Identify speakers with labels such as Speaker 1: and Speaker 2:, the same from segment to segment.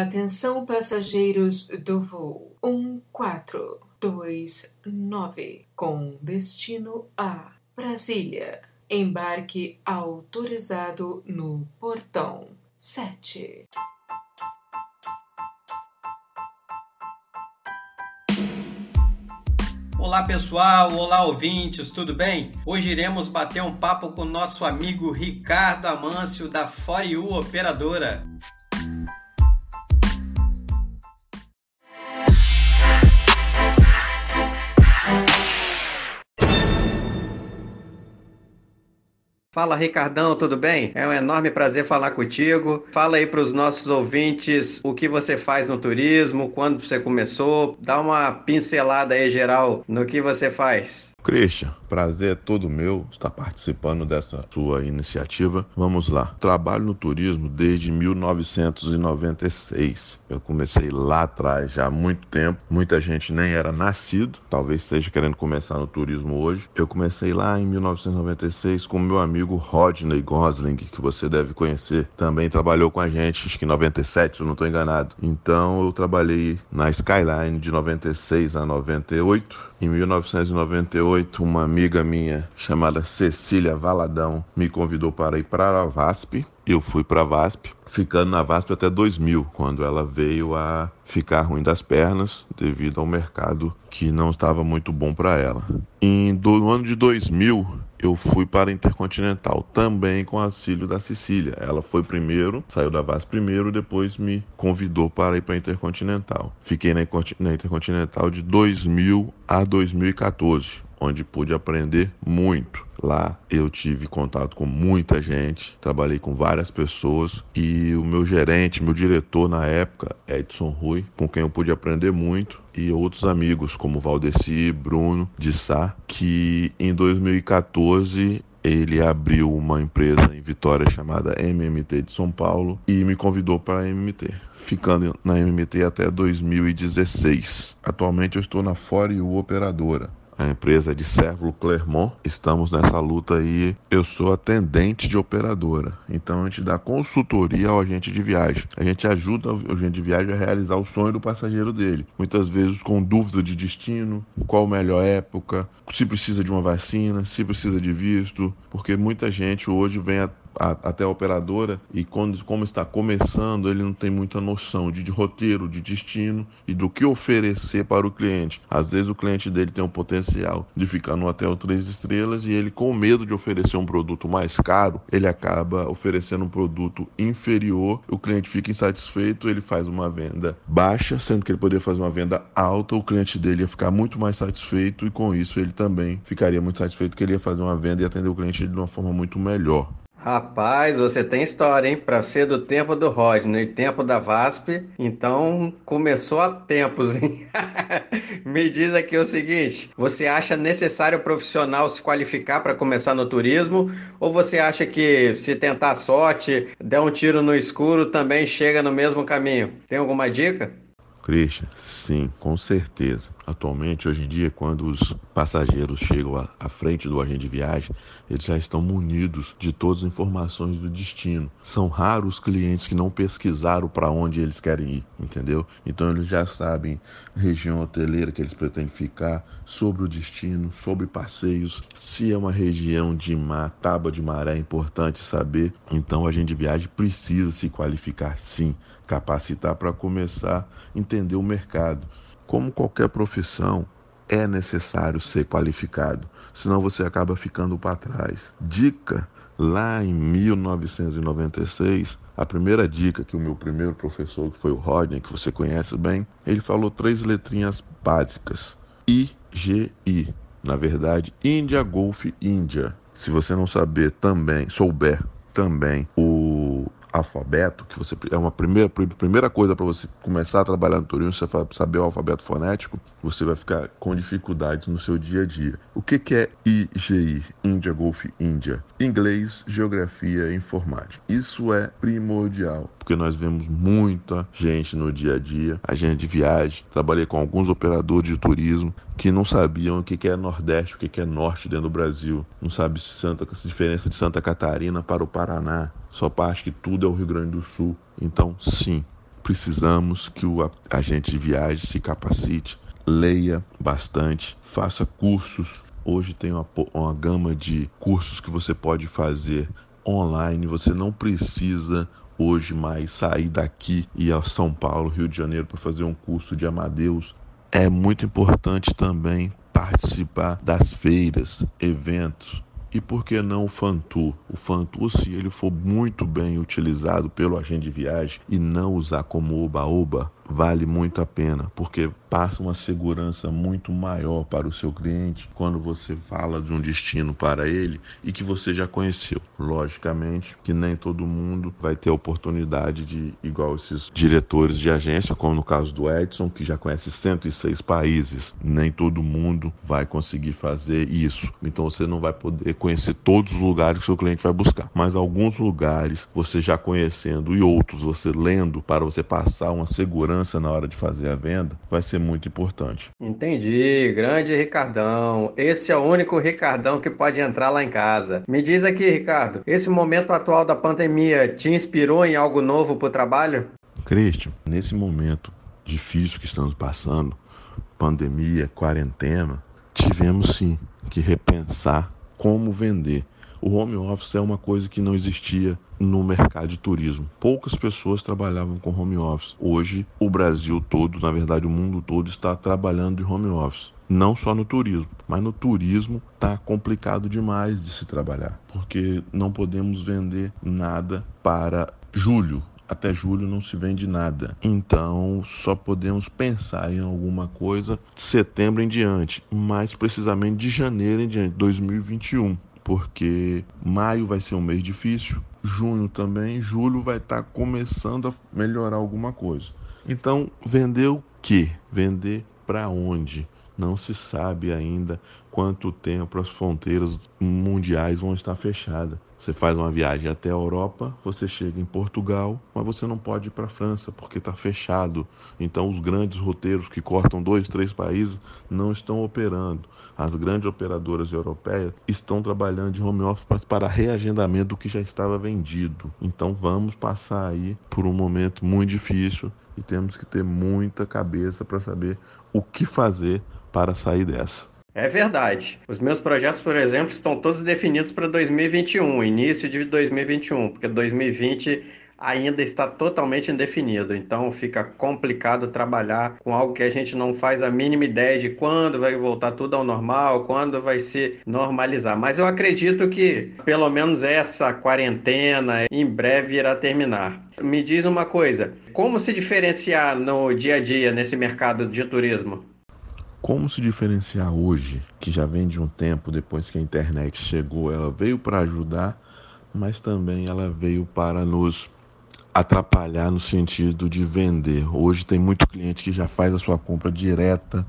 Speaker 1: Atenção passageiros do voo 1429 com destino a Brasília. Embarque autorizado no portão 7.
Speaker 2: Olá pessoal, olá ouvintes, tudo bem? Hoje iremos bater um papo com nosso amigo Ricardo Amâncio da Foriu Operadora. Fala Ricardão, tudo bem? É um enorme prazer falar contigo. Fala aí para os nossos ouvintes o que você faz no turismo, quando você começou, dá uma pincelada aí geral no que você faz.
Speaker 3: Christian, prazer é todo meu estar participando dessa sua iniciativa. Vamos lá. Trabalho no turismo desde 1996. Eu comecei lá atrás, já há muito tempo. Muita gente nem era nascido, talvez esteja querendo começar no turismo hoje. Eu comecei lá em 1996 com meu amigo Rodney Gosling, que você deve conhecer. Também trabalhou com a gente, acho que em 97, se eu não estou enganado. Então eu trabalhei na Skyline de 96 a 98. Em 1998, uma amiga minha chamada Cecília Valadão me convidou para ir para a VASP. Eu fui para a VASP, ficando na VASP até 2000, quando ela veio a ficar ruim das pernas devido ao mercado que não estava muito bom para ela. Em, do, no ano de 2000, eu fui para a Intercontinental, também com auxílio da Cecília. Ela foi primeiro, saiu da VASP primeiro, depois me convidou para ir para a Intercontinental. Fiquei na, na Intercontinental de 2000 a 2014 onde pude aprender muito. Lá eu tive contato com muita gente, trabalhei com várias pessoas e o meu gerente, meu diretor na época, Edson Rui, com quem eu pude aprender muito, e outros amigos como Valdeci, Bruno, de Sá, que em 2014 ele abriu uma empresa em Vitória chamada MMT de São Paulo e me convidou para a MMT, ficando na MMT até 2016. Atualmente eu estou na Foriu Operadora, a empresa de Servo Clermont. Estamos nessa luta aí. Eu sou atendente de operadora, então a gente dá consultoria ao agente de viagem. A gente ajuda o agente de viagem a realizar o sonho do passageiro dele. Muitas vezes com dúvida de destino, qual a melhor época, se precisa de uma vacina, se precisa de visto, porque muita gente hoje vem a até a operadora e quando, como está começando, ele não tem muita noção de, de, roteiro, de destino e do que oferecer para o cliente. Às vezes o cliente dele tem o potencial de ficar no hotel três estrelas e ele, com medo de oferecer um produto mais caro, ele acaba oferecendo um produto inferior, o cliente fica insatisfeito, ele faz uma venda baixa, sendo que ele poderia fazer uma venda alta, o cliente dele ia ficar muito mais satisfeito e com isso ele também ficaria muito satisfeito que ele ia fazer uma venda e atender o cliente de uma forma muito melhor.
Speaker 2: Rapaz, você tem história, hein? Para ser do tempo do Rodney, tempo da VASP, então começou há tempos, hein? Me diz aqui o seguinte: você acha necessário o profissional se qualificar para começar no turismo? Ou você acha que se tentar sorte, der um tiro no escuro, também chega no mesmo caminho? Tem alguma dica?
Speaker 3: Christian, sim, com certeza. Atualmente, hoje em dia, quando os passageiros chegam à, à, frente do agente de viagem, eles já estão munidos de todas as informações do destino. São raros os clientes que não pesquisaram para onde eles querem ir, entendeu? Então eles já sabem região hoteleira que eles pretendem ficar, sobre o destino, sobre passeios, se é uma região de mar, tábua de maré, é importante saber. Então o agente de viagem precisa se qualificar sim, capacitar para começar a entender o mercado. Como qualquer profissão, é necessário ser qualificado, senão você acaba ficando para trás. Dica: lá em 1996, a primeira dica que o meu primeiro professor, que foi o Rodney, que você conhece bem, ele falou três letrinhas básicas: IGI. Na verdade, India Golf India. Se você não saber também, souber também o alfabeto, que você é uma primeira, primeira coisa para você começar a trabalhar no turismo, você saber o alfabeto fonético, você vai ficar com dificuldades no seu dia a dia. O que, que é IGI, India Golf India? Inglês, Geografia e Informática. Isso é primordial, porque nós vemos muita gente no dia a dia, agente de viagem, trabalhei com alguns operadores de turismo que não sabiam o que, é Nordeste, o que, que é Norte dentro do Brasil, não sabe Santa, a diferença de Santa Catarina para o Paraná, só parte que tudo é o Rio Grande do Sul. Então, sim, precisamos que o agente de viagem se capacite, leia bastante, faça cursos. Hoje tem uma, uma gama de cursos que você pode fazer online. Você não precisa hoje mais sair daqui e ir a São Paulo, Rio de Janeiro para fazer um curso de Amadeus. É muito importante também participar das feiras, eventos, e por que não o Fantur? O Fantur, se ele for muito bem utilizado pelo agente de viagem e não usar como oba-oba, vale muito a pena, porque passa uma segurança muito maior para o seu cliente quando você fala de um destino para ele e que você já conheceu. Logicamente que nem todo mundo vai ter a oportunidade de, igual esses diretores de agência, como no caso do Edson, que já conhece 106 países, nem todo mundo vai conseguir fazer isso. Então você não vai poder conhecer todos os lugares que seu cliente vai buscar, mas alguns lugares você já conhecendo e outros você lendo para você passar uma segurança na hora de fazer a venda vai ser muito importante.
Speaker 2: Entendi, grande Ricardão. Esse é o único Ricardão que pode entrar lá em casa. Me diz aqui, Ricardo, esse momento atual da pandemia te inspirou em algo novo para o trabalho?
Speaker 3: Christian, nesse momento difícil que estamos passando, pandemia, quarentena, tivemos sim que repensar como vender. O home office é uma coisa que não existia no mercado de turismo. Poucas pessoas trabalhavam com home office. Hoje, o Brasil todo, na verdade, o mundo todo está trabalhando de home office. Não só no turismo, mas no turismo está complicado demais de se trabalhar, porque não podemos vender nada para julho. Até julho não se vende nada. Então só podemos pensar em alguma coisa de setembro em diante, mais precisamente de janeiro em diante, 2021 porque maio vai ser um mês difícil, junho também, julho vai estar tá começando a melhorar alguma coisa. Então, vender o que? Vender para onde? Não se sabe ainda quanto tempo as fronteiras mundiais vão estar fechadas. Você faz uma viagem até a Europa, você chega em Portugal, mas você não pode ir para a França porque está fechado. Então, os grandes roteiros que cortam dois, três países não estão operando. As grandes operadoras europeias estão trabalhando de home office para reagendamento do que já estava vendido. Então, vamos passar aí por um momento muito difícil e temos que ter muita cabeça para saber o que fazer para sair dessa.
Speaker 2: É verdade. Os meus projetos, por exemplo, estão todos definidos para 2021, início de 2021, porque 2020 ainda está totalmente indefinido. Então fica complicado trabalhar com algo que a gente não faz a mínima ideia de quando vai voltar tudo ao normal, quando vai se normalizar. Mas eu acredito que pelo menos essa quarentena em breve irá terminar. Me diz uma coisa, como se diferenciar no dia a dia nesse mercado de turismo?
Speaker 3: Como se diferenciar hoje, que já vem de um tempo depois que a internet chegou, ela veio para ajudar, mas também ela veio para nos atrapalhar no sentido de vender. Hoje tem muito cliente que já faz a sua compra direta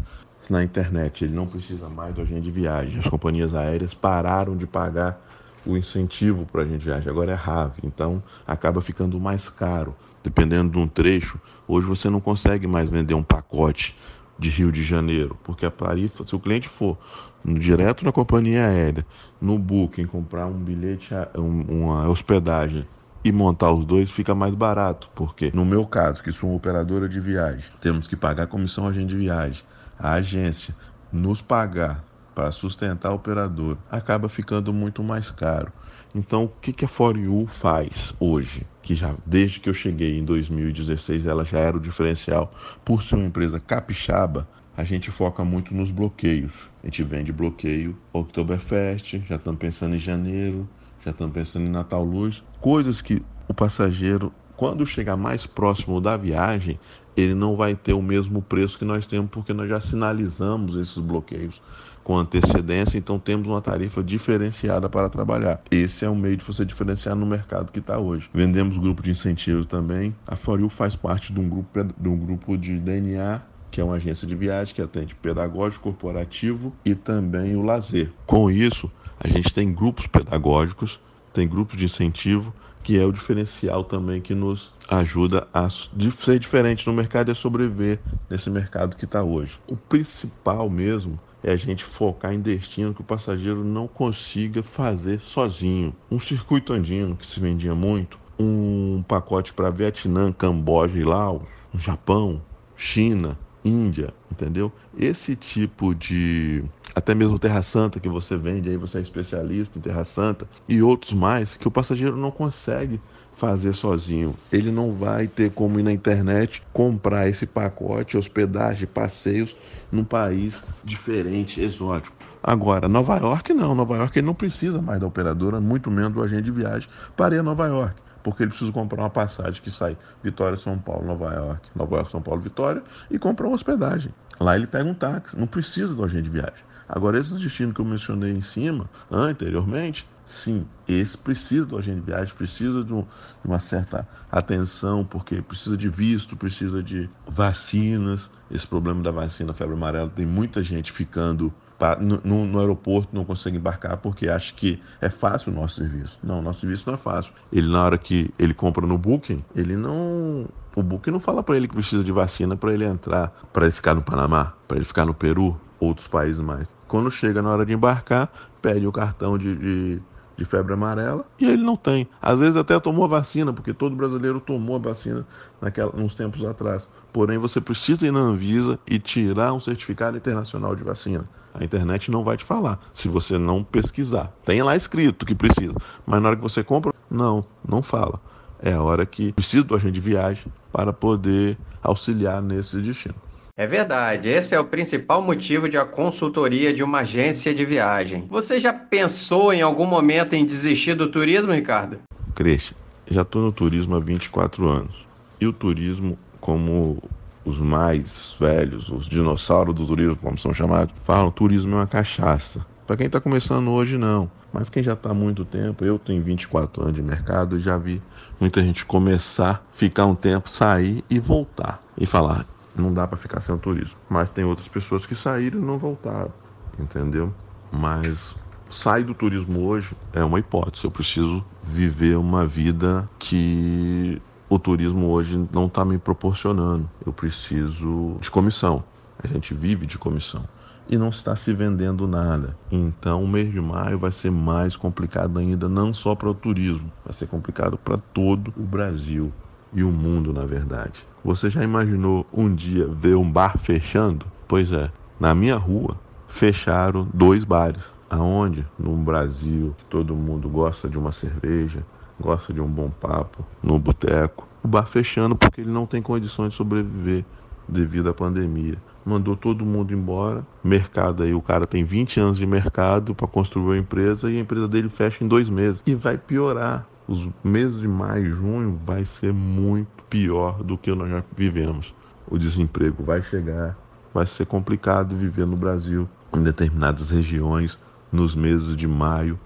Speaker 3: na internet, ele não precisa mais do agente de viagem. As companhias aéreas pararam de pagar o incentivo para a gente viajar, agora é RAV, então acaba ficando mais caro. Dependendo de um trecho, hoje você não consegue mais vender um pacote de Rio de Janeiro, porque a tarifa, se o cliente for direto na companhia aérea, no Booking, comprar um bilhete, uma hospedagem e montar os dois fica mais barato, porque no meu caso, que sou uma operadora de viagem, temos que pagar a comissão agente de viagem, a agência nos pagar para sustentar o operador, acaba ficando muito mais caro. Então, o que, que a For You faz hoje? Que já desde que eu cheguei em 2016, ela já era o diferencial. Por ser uma empresa capixaba, a gente foca muito nos bloqueios. A gente vende bloqueio Oktoberfest, já estamos pensando em janeiro, já estamos pensando em Natal Luz, coisas que o passageiro, quando chegar mais próximo da viagem, ele não vai ter o mesmo preço que nós temos, porque nós já sinalizamos esses bloqueios com antecedência, então temos uma tarifa diferenciada para trabalhar. Esse é um meio de você diferenciar no mercado que está hoje. Vendemos grupo de incentivo também. A Foril faz parte de um grupo, de um grupo de DNA que é uma agência de viagem que atende pedagógico, corporativo e também o lazer. Com isso, a gente tem grupos pedagógicos, tem grupos de incentivo, que é o diferencial também que nos ajuda a ser diferente no mercado e a sobreviver nesse mercado que está hoje. O principal mesmo é a gente focar em destino que o passageiro não consiga fazer sozinho. Um circuito andino que se vendia muito, um pacote para Vietnã, Camboja e Laos, Japão, China, Índia, entendeu? Esse tipo de. Até mesmo Terra Santa que você vende, aí você é especialista em Terra Santa, e outros mais, que o passageiro não consegue fazer sozinho. Ele não vai ter como ir na internet comprar esse pacote, hospedagem, passeios num país diferente, exótico. Agora, Nova York não. Nova York ele não precisa mais da operadora, muito menos do agente de viagem para ir a Nova York porque ele precisa comprar uma passagem que sai Vitória, São Paulo, Nova York, Nova York, São Paulo, Vitória e comprar uma hospedagem. Lá ele pega um táxi, não precisa do agente de viagem. Agora, esses destinos que eu mencionei em cima, anteriormente, sim, esse precisa do agente de viagem, precisa de, um, de uma certa atenção, porque precisa de visto, precisa de vacinas. Esse problema da vacina febre amarela tem muita gente ficando no, no, aeroporto não consegue embarcar porque acha que é fácil o nosso serviço. Não, nosso serviço não é fácil. Ele, na hora que ele compra no Booking, ele não. O Booking não fala para ele que precisa de vacina para ele entrar, para ele ficar no Panamá, para ele ficar no Peru, outros países mais. Quando chega na hora de embarcar, pede o cartão de, de, de febre amarela e ele não tem. Às vezes até tomou a vacina, porque todo brasileiro tomou a vacina naquela, uns tempos atrás. Porém, você precisa ir na Anvisa e tirar um certificado internacional de vacina. A internet não vai te falar se você não pesquisar. Tem lá escrito que precisa, mas na hora que você compra, não, não fala. É a hora que precisa do agente de viagem para poder auxiliar nesse destino.
Speaker 2: É verdade, esse é o principal motivo de a consultoria de uma agência de viagem. Você já pensou em algum momento em desistir do turismo, Ricardo?
Speaker 3: Cresce, já estou no turismo há 24 anos. E o turismo, como os mais velhos, os dinossauros do turismo, como são chamados, falam turismo é uma cachaça. Para quem está começando hoje, não. Mas quem já está há muito tempo, eu tenho 24 anos de mercado e já vi muita gente começar, ficar um tempo, sair e voltar. E falar, não dá para ficar sem o turismo. Mas tem outras pessoas que saíram e não voltaram, entendeu? Mas sair do turismo hoje é uma hipótese. Eu preciso viver uma vida que o turismo hoje não está me proporcionando. Eu preciso de comissão. A gente vive de comissão e não está se vendendo nada. Então, o mês de maio vai ser mais complicado ainda, não só para o turismo, vai ser complicado para todo o Brasil e o mundo, na verdade. Você já imaginou um dia ver um bar fechando? Pois é, na minha rua fecharam dois bares. Aonde? No Brasil, todo mundo gosta de uma cerveja, gosta de um bom papo no boteco. O bar fechando porque ele não tem condições de sobreviver devido à pandemia. Mandou todo mundo embora. Mercado aí, o cara tem 20 anos de mercado para construir uma empresa e a empresa dele fecha em dois meses. E vai piorar. Os meses de maio e junho vai ser muito pior do que nós já vivemos. O desemprego vai chegar, vai ser complicado viver no Brasil em determinadas regiões nos meses de maio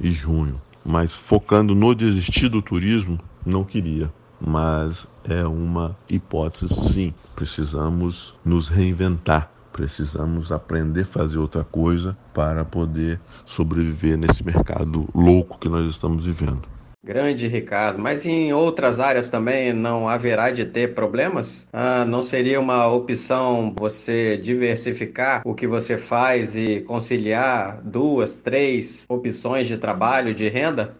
Speaker 3: e junho mas focando no desistir do turismo, não queria. Mas é uma hipótese, sim. Precisamos nos reinventar, precisamos aprender a fazer outra coisa para poder sobreviver nesse mercado louco que nós estamos vivendo.
Speaker 2: Grande Ricardo, mas em outras áreas também não haverá de ter problemas? Ah, não seria uma opção você diversificar o que você faz e conciliar duas, três opções de trabalho, de renda?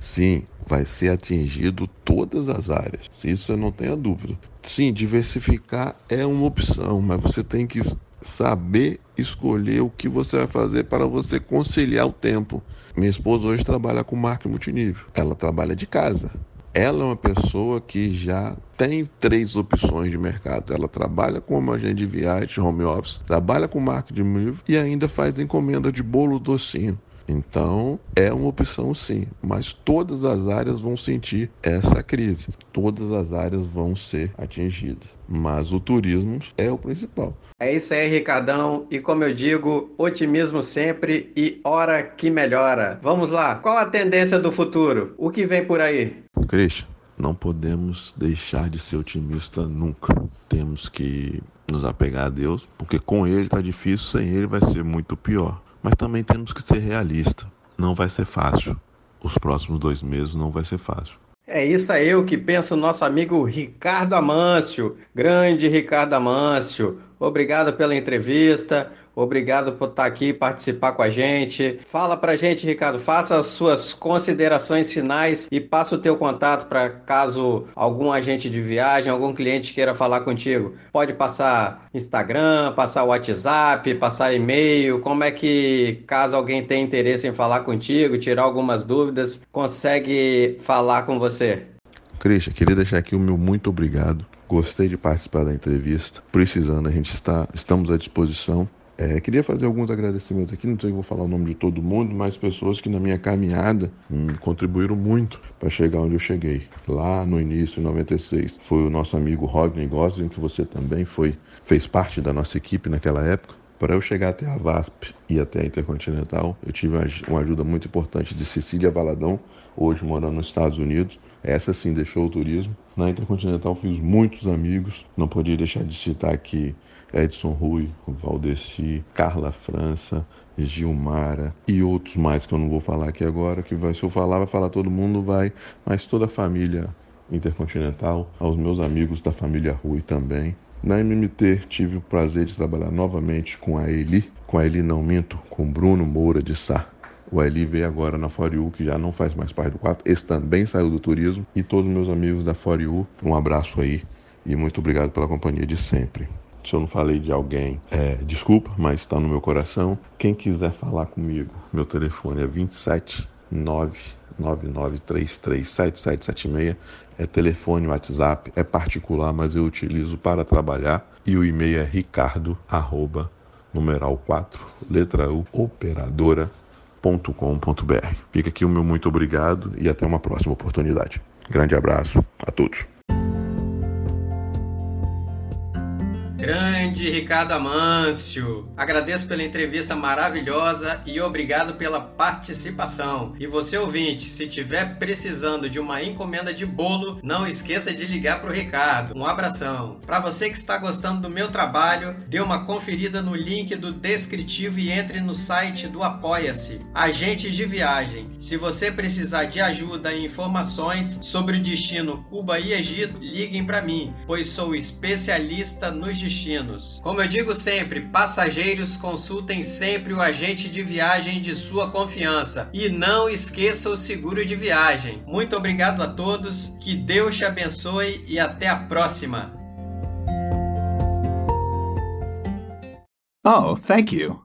Speaker 3: Sim, vai ser atingido todas as áreas. Isso eu não tenho dúvida. Sim, diversificar é uma opção, mas você tem que saber escolher o que você vai fazer para você conciliar o tempo. Minha esposa hoje trabalha com marca multinível. Ela trabalha de casa. Ela é uma pessoa que já tem três opções de mercado. Ela trabalha com uma agente de viagem, home office, trabalha com marketing multinível e ainda faz encomenda de bolo docinho. Então, é uma opção sim, mas todas as áreas vão sentir essa crise, todas as áreas vão ser atingidas, mas o turismo é o principal.
Speaker 2: É isso aí, Ricardão, e como eu digo, otimismo sempre e hora que melhora. Vamos lá, qual a tendência do futuro? O que vem por aí?
Speaker 3: Christian, não podemos deixar de ser otimista nunca. Temos que nos apegar a Deus, porque com Ele está difícil, sem Ele vai ser muito pior. Mas também temos que ser realistas. Não vai ser fácil. Os próximos dois meses não vai ser fácil.
Speaker 2: É isso aí o que pensa o nosso amigo Ricardo Amâncio. Grande Ricardo Amâncio. Obrigado pela entrevista. Obrigado por estar aqui participar com a gente. Fala pra gente, Ricardo, faça as suas considerações finais e passa o teu contato para caso algum agente de viagem, algum cliente queira falar contigo. Pode passar Instagram, passar WhatsApp, passar e-mail. Como é que, caso alguém tenha interesse em falar contigo, tirar algumas dúvidas, consegue falar com você?
Speaker 3: Christian, queria deixar aqui o meu muito obrigado. Gostei de participar da entrevista. Precisando, a gente está, estamos à disposição. É, queria fazer alguns agradecimentos aqui, não sei se vou falar o nome de todo mundo, mas pessoas que na minha caminhada hum, contribuíram muito para chegar onde eu cheguei. Lá no início, em 96, foi o nosso amigo Rodney Gosling, que você também foi, fez parte da nossa equipe naquela época. Para eu chegar até a VASP e até a Intercontinental, eu tive uma ajuda muito importante de Cecília Valadão, hoje morando nos Estados Unidos. Essa sim deixou o turismo. Na Intercontinental fiz muitos amigos, não podia deixar de citar aqui Edson Rui, Valdeci, Carla França, Gilmara e outros mais que eu não vou falar aqui agora, que vai, se eu falar, vai falar todo mundo, vai, mas toda a família intercontinental, aos meus amigos da família Rui também. Na MMT tive o prazer de trabalhar novamente com a Eli, com a Eli não minto, com Bruno Moura de Sá. O Eli veio agora na Foriu, que já não faz mais parte do quadro. Esse também saiu do turismo. E todos meus amigos da Foriu, um abraço aí e muito obrigado pela companhia de sempre. Se eu não falei de alguém, é, desculpa, mas está no meu coração. Quem quiser falar comigo, meu telefone é 27 999337776. É telefone, WhatsApp, é particular, mas eu utilizo para trabalhar. E o e-mail é ricardo, arroba, numeral 4, letra U, operadora.com.br. Fica aqui o meu muito obrigado e até uma próxima oportunidade. Grande abraço a todos.
Speaker 2: Grande Ricardo Amâncio. Agradeço pela entrevista maravilhosa e obrigado pela participação. E você ouvinte, se tiver precisando de uma encomenda de bolo, não esqueça de ligar para o Ricardo. Um abração. Para você que está gostando do meu trabalho, dê uma conferida no link do descritivo e entre no site do Apoia-se. Agentes de viagem. Se você precisar de ajuda e informações sobre o destino Cuba e Egito, liguem para mim, pois sou especialista nos destinos destinos. Como eu digo sempre, passageiros consultem sempre o agente de viagem de sua confiança e não esqueça o seguro de viagem. Muito obrigado a todos, que Deus te abençoe e até a próxima.
Speaker 4: Oh, thank you.